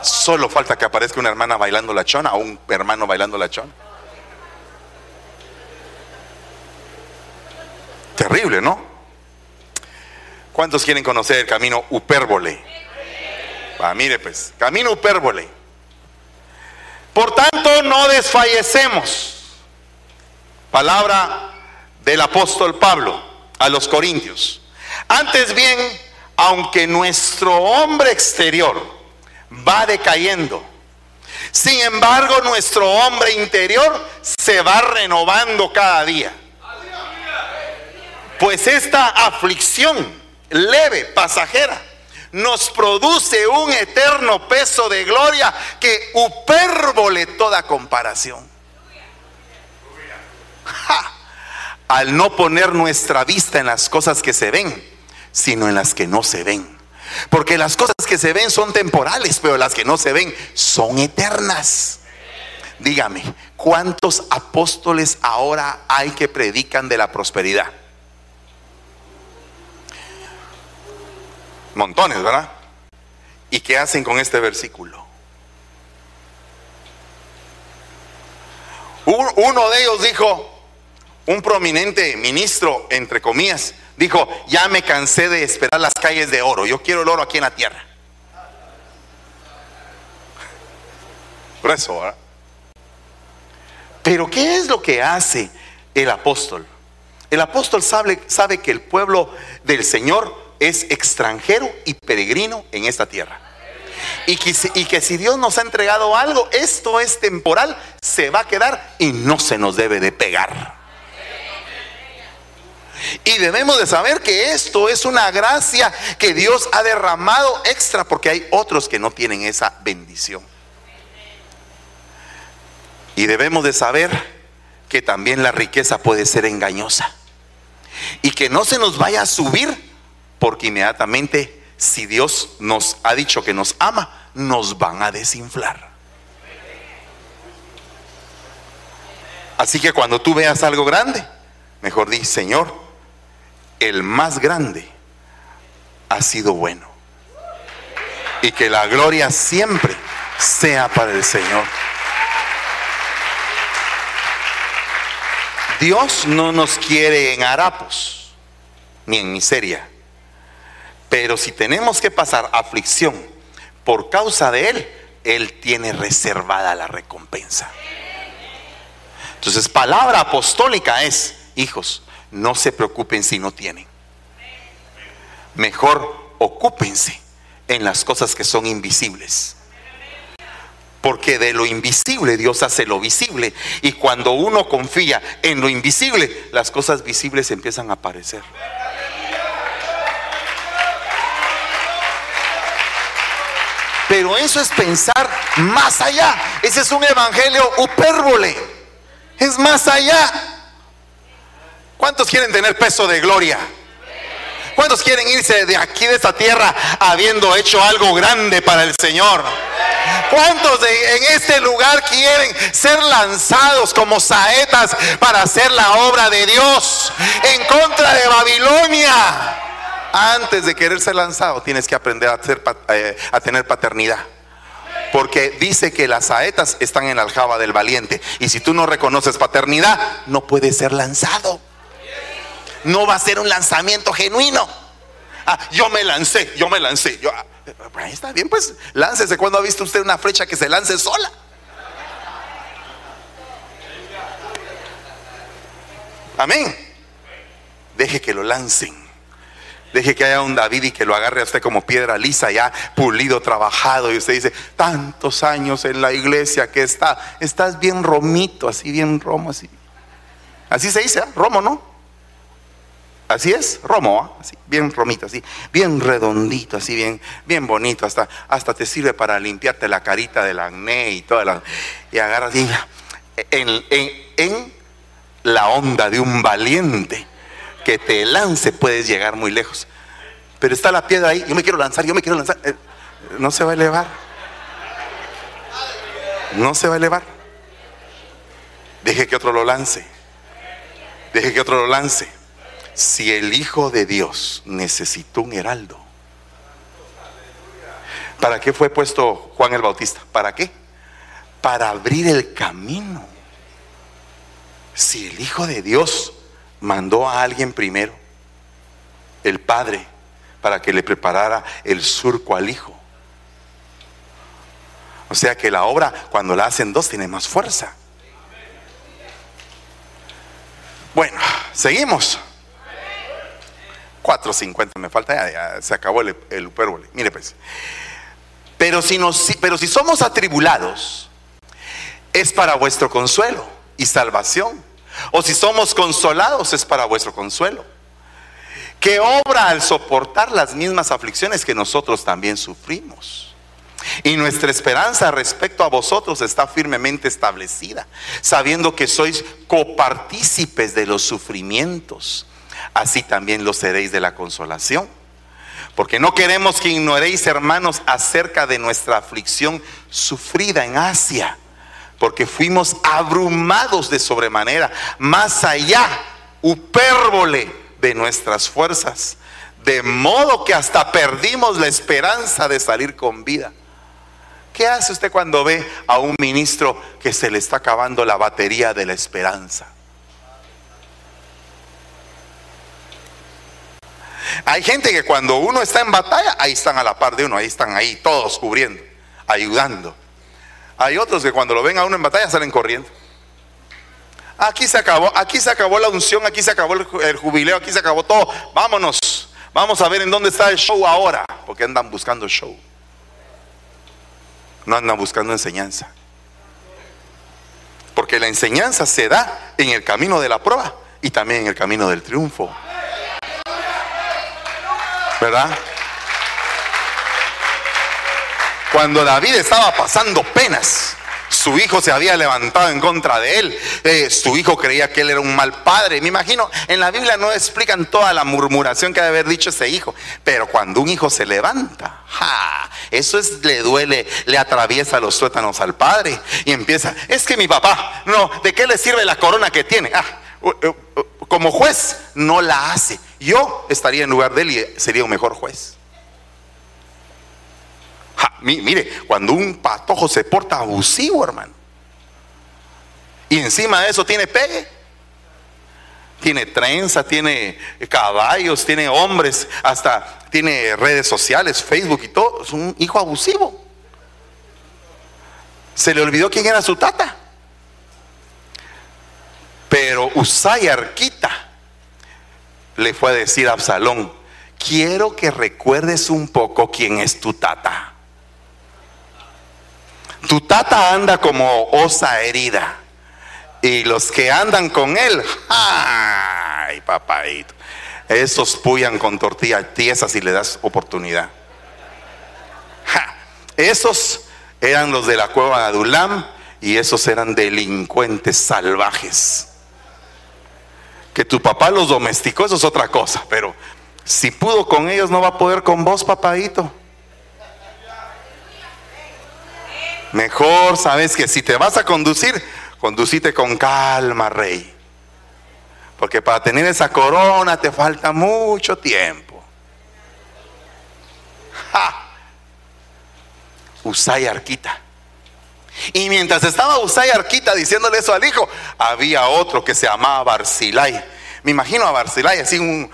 Solo falta que aparezca una hermana bailando la chona o un hermano bailando la chona. Terrible, ¿no? ¿Cuántos quieren conocer el camino upérbole? Ah, mire pues, camino upérbole. Por tanto, no desfallecemos. Palabra del apóstol Pablo a los corintios. Antes bien, aunque nuestro hombre exterior va decayendo, sin embargo nuestro hombre interior se va renovando cada día. Pues esta aflicción leve, pasajera, nos produce un eterno peso de gloria que upérbole toda comparación. Al no poner nuestra vista en las cosas que se ven, sino en las que no se ven. Porque las cosas que se ven son temporales, pero las que no se ven son eternas. Dígame, ¿cuántos apóstoles ahora hay que predican de la prosperidad? Montones, ¿verdad? ¿Y qué hacen con este versículo? Uno de ellos dijo, un prominente ministro, entre comillas, dijo, ya me cansé de esperar las calles de oro, yo quiero el oro aquí en la tierra. Por eso, ¿verdad? Pero ¿qué es lo que hace el apóstol? El apóstol sabe, sabe que el pueblo del Señor es extranjero y peregrino en esta tierra. Y que, si Dios nos ha entregado algo, esto es temporal, se va a quedar y no se nos debe de pegar. Y debemos de saber que esto es una gracia que Dios ha derramado extra porque hay otros que no tienen esa bendición. Y debemos de saber que también la riqueza puede ser engañosa. Y que no se nos vaya a subir porque inmediatamente si Dios nos ha dicho que nos ama, nos van a desinflar. Así que cuando tú veas algo grande, mejor di, Señor, el más grande ha sido bueno. Y que la gloria siempre sea para el Señor. Dios no nos quiere en harapos ni en miseria. Pero si tenemos que pasar aflicción por causa de Él, Él tiene reservada la recompensa. Entonces, palabra apostólica es, hijos, no se preocupen si no tienen. Mejor ocúpense en las cosas que son invisibles. Porque de lo invisible Dios hace lo visible. Y cuando uno confía en lo invisible, las cosas visibles empiezan a aparecer. Pero eso es pensar más allá. Ese es un evangelio upérbole. Es más allá. ¿Cuántos quieren tener peso de gloria? ¿Cuántos quieren irse de aquí, de esta tierra, habiendo hecho algo grande para el Señor? ¿Cuántos en este lugar quieren ser lanzados como saetas para hacer la obra de Dios en contra de Babilonia? Antes de querer ser lanzado, tienes que aprender a, eh, a tener paternidad. Porque dice que las saetas están en la aljaba del valiente. Y si tú no reconoces paternidad, no puedes ser lanzado. No va a ser un lanzamiento genuino. Ah, yo me lancé, yo me lancé. Yo, ah, está bien, pues láncese. cuando ha visto usted una flecha que se lance sola? Amén. Deje que lo lancen. Deje que haya un David y que lo agarre a usted como piedra lisa, ya pulido, trabajado. Y usted dice, tantos años en la iglesia que está, estás bien romito, así bien romo, así. Así se dice, ¿eh? romo, ¿no? Así es, romo, ¿ah? así, bien romito, así, bien redondito, así, bien, bien bonito, hasta, hasta te sirve para limpiarte la carita del acné y toda la. Y agarras en, en la onda de un valiente que te lance puedes llegar muy lejos. Pero está la piedra ahí, yo me quiero lanzar, yo me quiero lanzar. Eh, no se va a elevar. No se va a elevar. Deje que otro lo lance. Deje que otro lo lance. Si el Hijo de Dios necesitó un heraldo, ¿Para qué fue puesto Juan el Bautista? ¿Para qué? Para abrir el camino. Si el Hijo de Dios mandó a alguien primero, el Padre, para que le preparara el surco al Hijo. O sea que la obra, cuando la hacen dos, tiene más fuerza. Bueno, seguimos. 4.50 me falta, ya, se acabó el, el Mire pues. Pero si, nos, pero si somos atribulados, es para vuestro consuelo y salvación. O si somos consolados, es para vuestro consuelo. Que obra al soportar las mismas aflicciones que nosotros también sufrimos. Y nuestra esperanza respecto a vosotros está firmemente establecida, sabiendo que sois copartícipes de los sufrimientos así también lo seréis de la consolación. Porque no queremos que ignoréis, hermanos, acerca de nuestra aflicción sufrida en Asia, porque fuimos abrumados de sobremanera, más allá, upérbole de nuestras fuerzas, de modo que hasta perdimos la esperanza de salir con vida. ¿Qué hace usted cuando ve a un ministro que se le está acabando la batería de la esperanza? Hay gente que cuando uno está en batalla, ahí están a la par de uno, ahí están ahí todos cubriendo, ayudando. Hay otros que cuando lo ven a uno en batalla salen corriendo. Aquí se acabó, aquí se acabó la unción, aquí se acabó el, jubileo, aquí se acabó todo. Vámonos, vamos a ver en dónde está el show ahora, porque andan buscando show. No andan buscando enseñanza. Porque la enseñanza se da en el camino de la prueba y también en el camino del triunfo. ¿verdad? Cuando David estaba pasando penas, su hijo se había levantado en contra de él. Eh, su hijo creía que él era un mal padre. Me imagino, en la Biblia no explican toda la murmuración que debe haber dicho ese hijo. Pero cuando un hijo se levanta, eso es, le duele, le atraviesa los tuétanos al padre. Y empieza, es que mi papá, no, ¿de qué le sirve la corona que tiene? Ah, como juez no la hace. Yo estaría en lugar de él y sería un mejor juez. Mire, cuando un patojo se porta abusivo, hermano, y encima de eso tiene pegue, tiene trenza, tiene caballos, tiene hombres, hasta tiene redes sociales, Facebook y todo, es un hijo abusivo. Se le olvidó quién era su tata. Pero Usay Arquita le fue a decir a Absalón, quiero que recuerdes un poco quién es tu tata. Tu tata anda como osa herida. Y los que andan con él, ¡ay, papadito! Esos puyan con tortillas tiesas y le das oportunidad. Esos eran los de la cueva de Adulam y esos eran delincuentes salvajes. Que tu papá los domesticó, eso es otra cosa, pero si pudo con ellos, no va a poder con vos, papadito. Mejor, sabes que si te vas a conducir, conducite con calma, rey. Porque para tener esa corona te falta mucho tiempo. ¡Ja! Usay Arquita. Y mientras estaba Usay Arquita diciéndole eso al hijo, había otro que se llamaba Barzilai. Me imagino a Barzilai así un,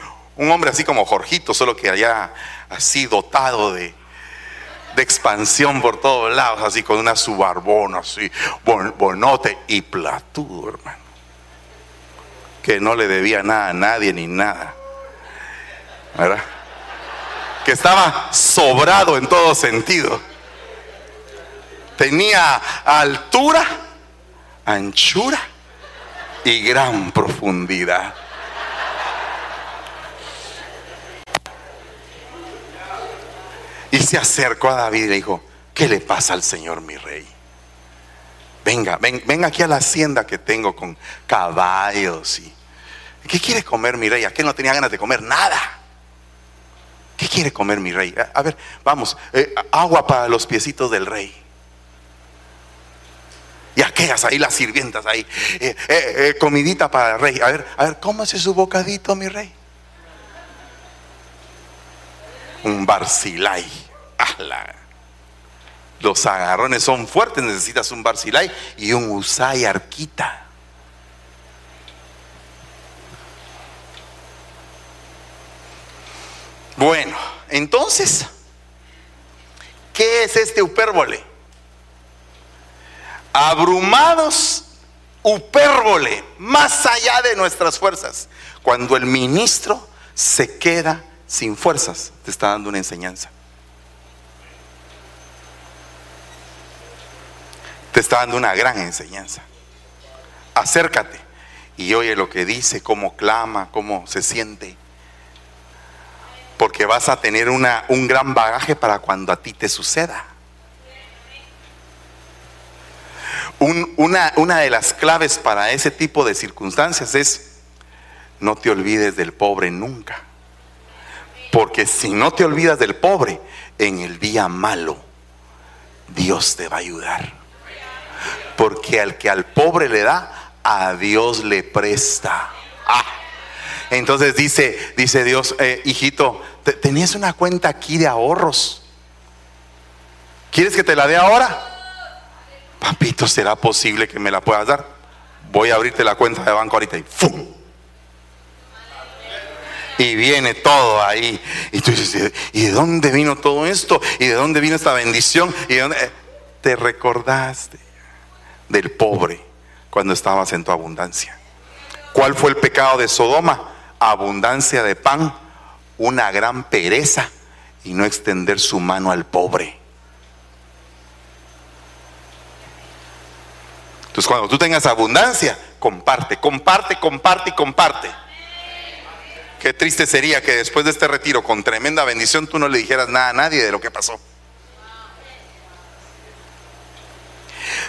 hombre así como Jorgito, solo que allá así dotado de, de expansión por todos lados, así con una subarbona, así, bonote y platudo, hermano. Que no le debía nada a nadie ni nada. ¿Verdad? Que estaba sobrado en todo sentido tenía altura, anchura y gran profundidad. Y se acercó a David y le dijo, ¿qué le pasa al Señor mi rey? Venga, ven, ven aquí a la hacienda que tengo con caballos y... ¿Qué quiere comer mi rey? Aquel no tenía ganas de comer nada. ¿Qué quiere comer mi rey? A, ver, vamos, eh, agua para los piecitos del rey. Y aquellas ahí, las sirvientas ahí. Eh, eh, comidita para el rey. A ver, a ver, ¿cómo hace su bocadito, mi rey? Un barcilay. los agarrones son fuertes, necesitas un Barzilai y un Usai Arquita. Bueno, entonces, ¿qué es este upérbole? Abrumados, upérbole, más allá de nuestras fuerzas. Cuando el ministro se queda sin fuerzas, te está dando una enseñanza. Te está dando una gran enseñanza. Acércate y oye lo que dice, cómo clama, cómo se siente. Porque vas a tener una, un gran bagaje para cuando a ti te suceda. una, una de las claves para ese tipo de circunstancias es no te olvides del pobre nunca. Porque si no te olvidas del pobre, en el día malo, Dios te va a ayudar. Porque al que al pobre le da, a Dios le presta. Ah. Entonces dice, dice Dios, eh, hijito, tenías una cuenta aquí de ahorros. ¿Quieres que te la dé ahora? Papito, ¿será posible que me la puedas dar? Voy a abrirte la cuenta de banco ahorita y ¡fum! Y viene todo ahí. Y tú dices, ¿y de dónde vino todo esto? ¿Y de dónde vino esta bendición? ¿Y dónde? Te recordaste del pobre cuando estabas en tu abundancia. ¿Cuál fue el pecado de Sodoma? Abundancia de pan, una gran pereza y no extender su mano al pobre. Entonces cuando tú tengas abundancia, comparte, comparte, comparte y comparte. Qué triste sería que después de este retiro, con tremenda bendición, tú no le dijeras nada a nadie de lo que pasó.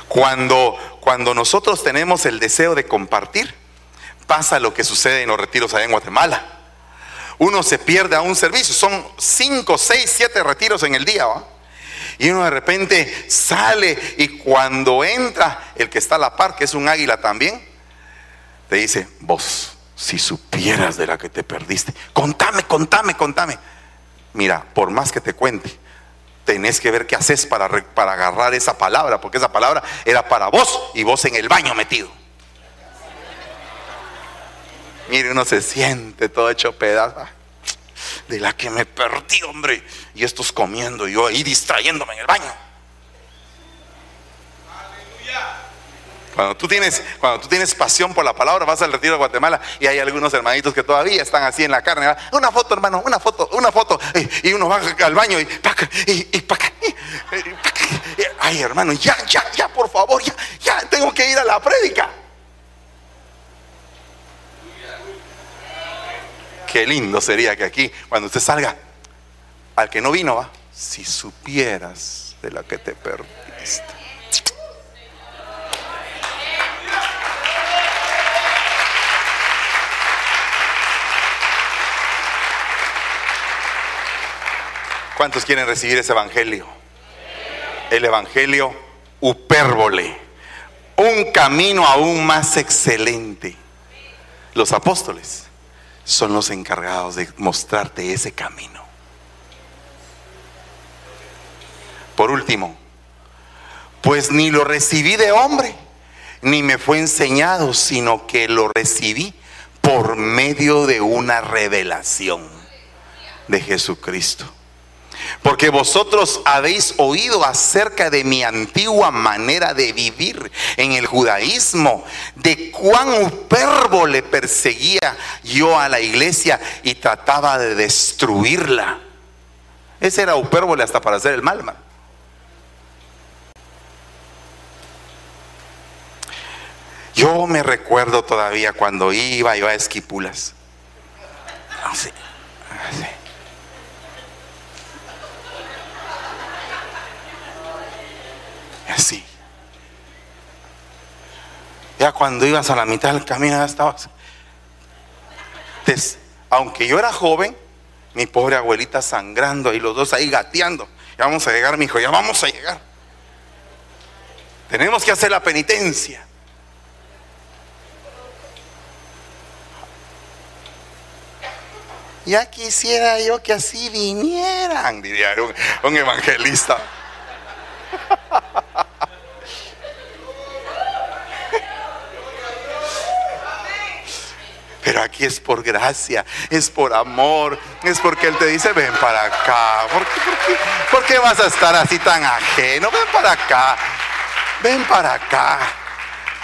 Cuando, cuando nosotros tenemos el deseo de compartir, pasa lo que sucede en los retiros allá en Guatemala. Uno se pierde a un servicio, son cinco, seis, siete retiros en el día. Y uno de repente sale y cuando entra el que está a la par, que es un águila también, te dice, vos, si supieras de la que te perdiste, contame, contame, contame. Mira, por más que te cuente, tenés que ver qué haces para, para agarrar esa palabra, porque esa palabra era para vos y vos en el baño metido. Mire, uno se siente todo hecho pedazo. De la que me perdí, hombre. Y estos comiendo, y yo ahí distrayéndome en el baño. Cuando tú, tienes, cuando tú tienes pasión por la palabra, vas al retiro de Guatemala y hay algunos hermanitos que todavía están así en la carne. Una foto, hermano, una foto, una foto. Y, uno va al baño y, y, y, Ay, hermano, ya, ya, ya, por favor, ya, ya, tengo que ir a la prédica. Qué lindo sería que aquí, cuando usted salga, al que no vino, va, si supieras de la que te perdiste. ¿Cuántos quieren recibir ese evangelio? El evangelio upérbole, un camino aún más excelente. Los apóstoles son los encargados de mostrarte ese camino. Por último, pues ni lo recibí de hombre, ni me fue enseñado, sino que lo recibí por medio de una revelación de Jesucristo. Porque vosotros habéis oído acerca de mi antigua manera de vivir en el judaísmo, de cuán upérbole perseguía yo a la iglesia y trataba de destruirla. Ese era upérbole hasta para hacer el mal, Yo me recuerdo todavía cuando iba yo a Esquipulas. Así, así. Así. Ya cuando ibas a la mitad del camino ya estabas. aunque yo era joven, mi pobre abuelita sangrando y los dos ahí gateando. Ya vamos a llegar, mi hijo, ya vamos a llegar. Tenemos que hacer la penitencia. Ya quisiera yo que así vinieran, diría un evangelista. Pero aquí es por gracia, es por amor, es porque Él te dice, ven para acá. ¿Por qué, por qué, por qué vas a estar así tan ajeno? Ven para acá, ven para acá.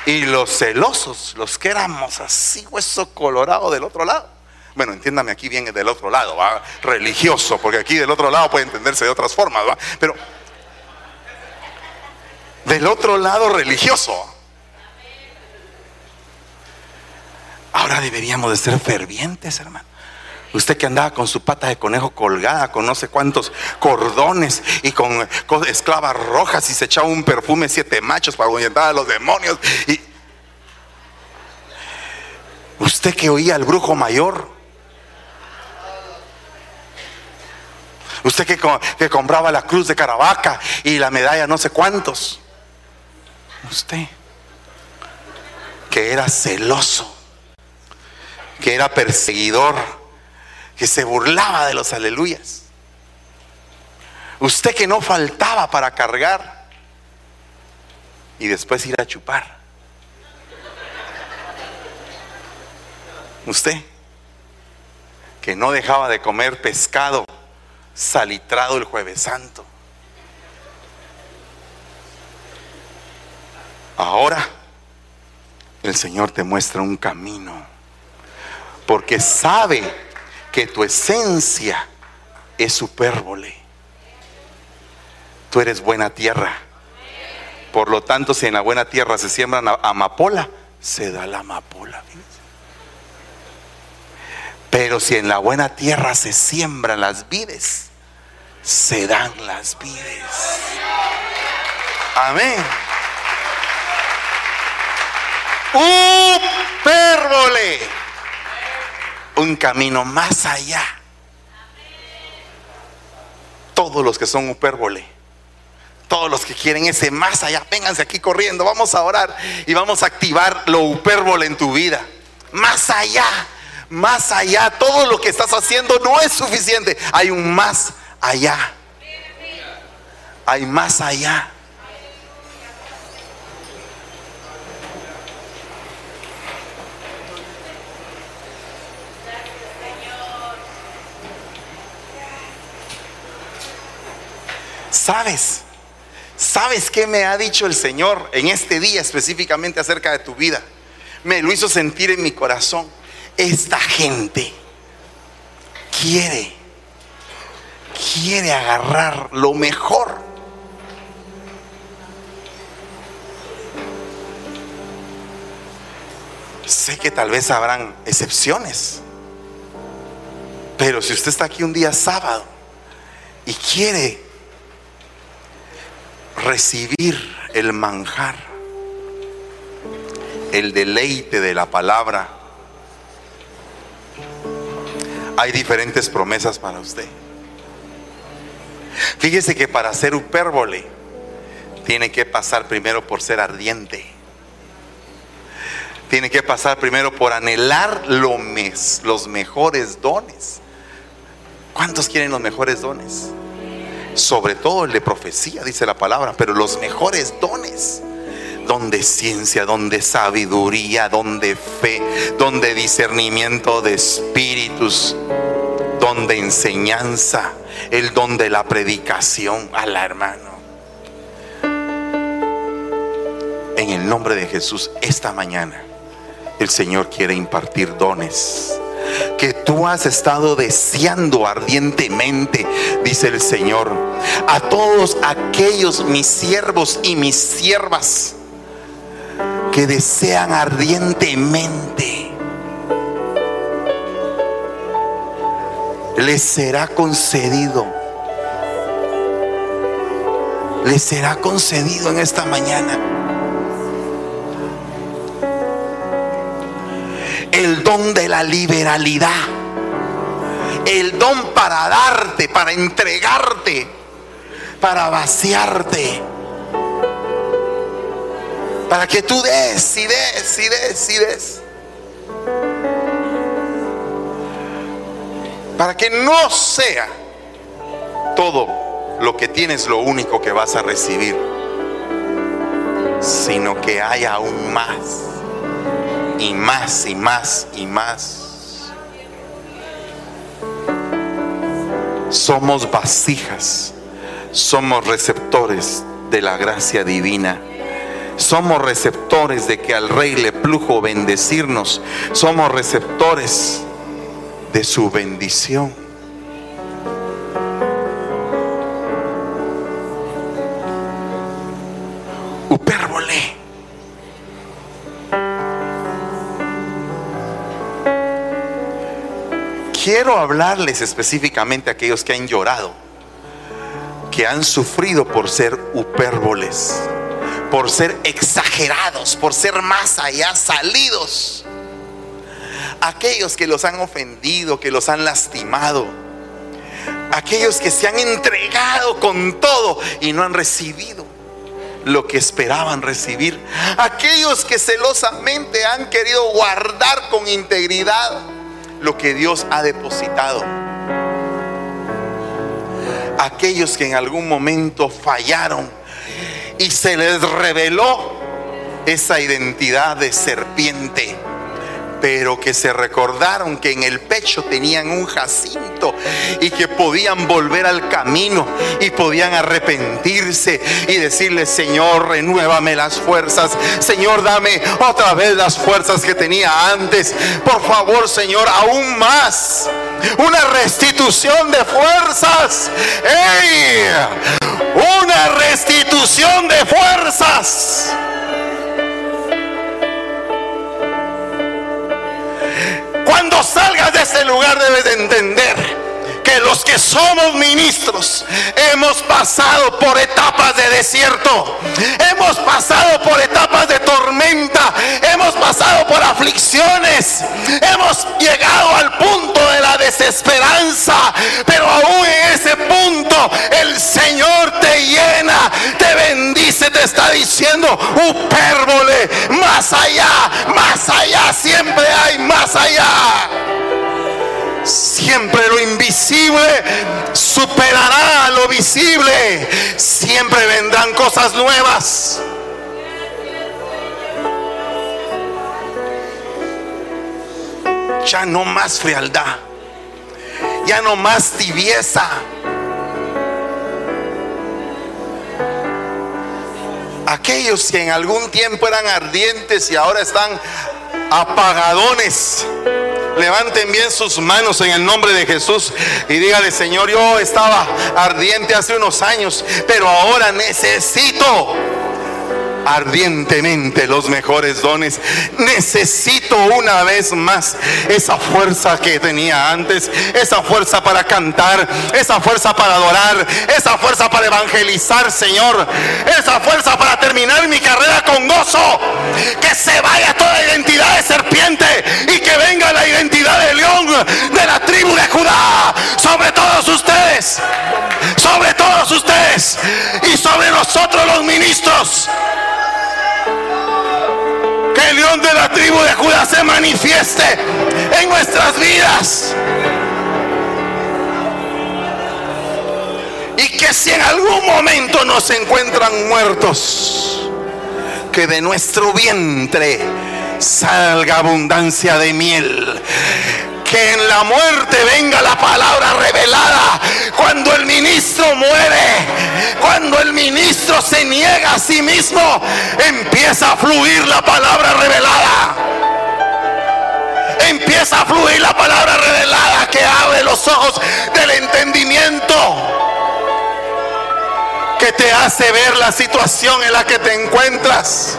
Y los celosos, los que éramos así, hueso colorado del otro lado. Bueno, entiéndame, aquí viene del otro lado, ¿va? religioso, porque aquí del otro lado puede entenderse de otras formas, ¿va? pero del otro lado religioso. Ahora deberíamos de ser fervientes, hermano. Usted que andaba con su pata de conejo colgada, con no sé cuántos cordones y con, esclavas rojas y se echaba un perfume siete machos para ahuyentar a los demonios. Y usted que oía al brujo mayor. Usted que, que compraba la cruz de Caravaca y la medalla no sé cuántos. Usted que era celoso, que era perseguidor, que se burlaba de los aleluyas. Usted que no faltaba para cargar y después ir a chupar. Usted que no dejaba de comer pescado salitrado el jueves santo. Ahora el Señor te muestra un camino, porque sabe que tu esencia es supérbole. Tú eres buena tierra. Por lo tanto, si en la buena tierra se siembran amapola, se da la amapola. Pero si en la buena tierra se siembran las vides, se dan las vides. Amén. Un camino más allá. Todos los que son upérbole. Todos los que quieren ese más allá, vénganse aquí corriendo. Vamos a orar y vamos a activar lo upérbole en tu vida. Más allá, más allá. Todo lo que estás haciendo no es suficiente. Hay un más allá. Hay más allá. ¿Sabes? ¿Sabes qué me ha dicho el Señor en este día específicamente acerca de tu vida? Me lo hizo sentir en mi corazón. Esta gente quiere, quiere agarrar lo mejor. Sé que tal vez habrán excepciones, pero si usted está aquí un día sábado y quiere recibir el manjar, el deleite de la palabra, hay diferentes promesas para usted. Fíjese que para ser hipérbole tiene que pasar primero por ser ardiente. Tiene que pasar primero por anhelar lo mes, los mejores dones. ¿Cuántos quieren los mejores dones? Sobre todo el de profecía, dice la palabra, pero los mejores dones, donde ciencia, donde sabiduría, donde fe, donde discernimiento de espíritus, donde enseñanza, el don de la predicación a la hermano. En el nombre de Jesús, esta mañana, el Señor quiere impartir dones que tú has estado deseando ardientemente, dice el Señor. A todos aquellos mis siervos y mis siervas que desean ardientemente, les será concedido. Les será concedido en esta mañana el don de la liberalidad. El don para darte, para entregarte, para vaciarte. Para que tú des y des y des y des. Para que no sea todo lo que tienes lo único que vas a recibir, sino que haya aún más y más y más y más. Somos vasijas, somos receptores de la gracia divina. Somos receptores de que al Rey le plujo bendecirnos. Somos receptores de su bendición. Quiero hablarles específicamente a aquellos que han llorado, que han sufrido por ser upérboles, por ser exagerados, por ser más allá salidos. Aquellos que los han ofendido, que los han lastimado. Aquellos que se han entregado con todo y no han recibido lo que esperaban recibir. Aquellos que celosamente han querido guardar con integridad lo que Dios ha depositado. Aquellos que en algún momento fallaron y se les reveló esa identidad de serpiente pero que se recordaron que en el pecho tenían un jacinto y que podían volver al camino y podían arrepentirse y decirle, Señor, renuévame las fuerzas, Señor, dame otra vez las fuerzas que tenía antes, por favor, Señor, aún más, una restitución de fuerzas, ¡Ey! una restitución de fuerzas. Cuando salgas de ese lugar debes de entender que los que somos ministros hemos pasado por etapas de desierto, hemos pasado por etapas de tormenta, hemos pasado por aflicciones, hemos llegado al punto de la desesperanza, pero aún en ese punto el Señor te llena, te bendice, te está diciendo, upérbole, más allá, más allá, siempre hay más allá. Siempre lo invisible superará lo visible. Siempre vendrán cosas nuevas. Ya no más frialdad. Ya no más tibieza. Aquellos que en algún tiempo eran ardientes y ahora están apagadones Levanten bien sus manos en el nombre de Jesús y dígale, Señor, yo estaba ardiente hace unos años, pero ahora necesito ardientemente los mejores dones. Necesito una vez más esa fuerza que tenía antes, esa fuerza para cantar, esa fuerza para adorar, esa fuerza para evangelizar, Señor, esa fuerza para terminar mi carrera con gozo. Que se vaya toda identidad de serpiente y que venga la identidad de león de la tribu de Judá sobre todos ustedes, sobre todos ustedes y sobre nosotros los ministros de Judá se manifieste en nuestras vidas. Y que si en algún momento nos encuentran muertos, que de nuestro vientre salga abundancia de miel que en la muerte venga la palabra revelada. Cuando el ministro muere, cuando el ministro se niega a sí mismo, empieza a fluir la palabra revelada. Empieza a fluir la palabra revelada que abre los ojos del entendimiento. Que te hace ver la situación en la que te encuentras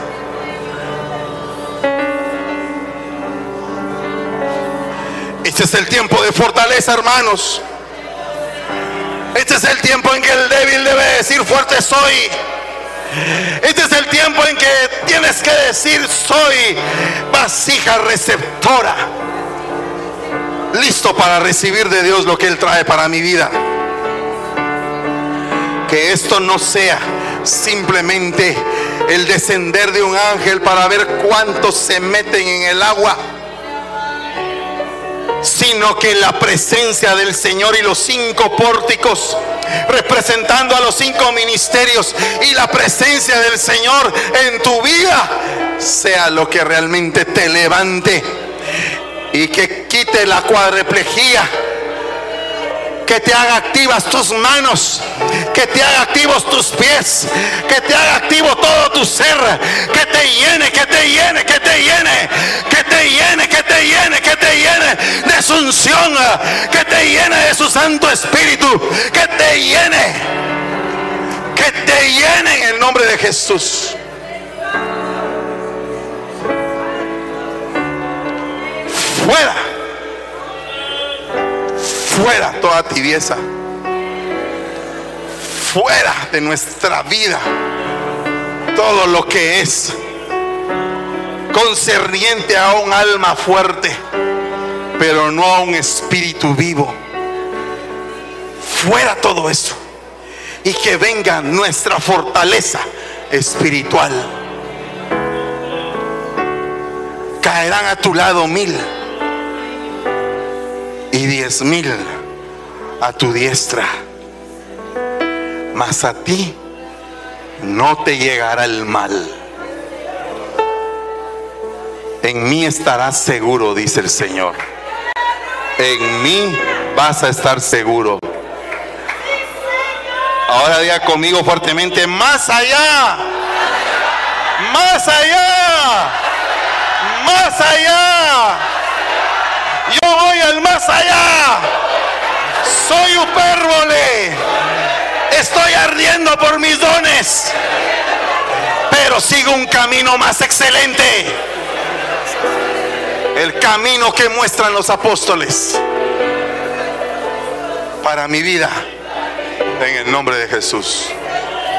Este es el tiempo de fortaleza, hermanos. Este es el tiempo en que el débil debe decir fuerte soy. Este es el tiempo en que tienes que decir soy vasija receptora. Listo para recibir de Dios lo que Él trae para mi vida. Que esto no sea simplemente el descender de un ángel para ver cuántos se meten en el agua sino que la presencia del Señor y los cinco pórticos, representando a los cinco ministerios y la presencia del Señor en tu vida, sea lo que realmente te levante y que quite la cuadreplejía que te haga activas tus manos, que te haga activos tus pies, que te haga activo todo tu ser, que te llene, que te llene, que te llene, que te llene, que te llene, que te llene de su unción, que te llene de su Santo Espíritu, que te llene, que te llene en el nombre de Jesús. Fuera fuera toda tibieza. Fuera de nuestra vida todo lo que es concerniente a un alma fuerte, pero no a un espíritu vivo. Fuera todo eso. Y que venga nuestra fortaleza espiritual. Caerán a tu lado mil y diez mil a tu diestra, mas a ti no te llegará el mal. En mí estarás seguro, dice el Señor. En mí vas a estar seguro. Ahora diga conmigo fuertemente, más allá, más allá, más allá. Yo voy al más allá. Soy upérbole. Estoy ardiendo por mis dones. Pero sigo un camino más excelente. El camino que muestran los apóstoles. Para mi vida. En el nombre de Jesús.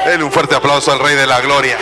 Denle un fuerte aplauso al Rey de la Gloria.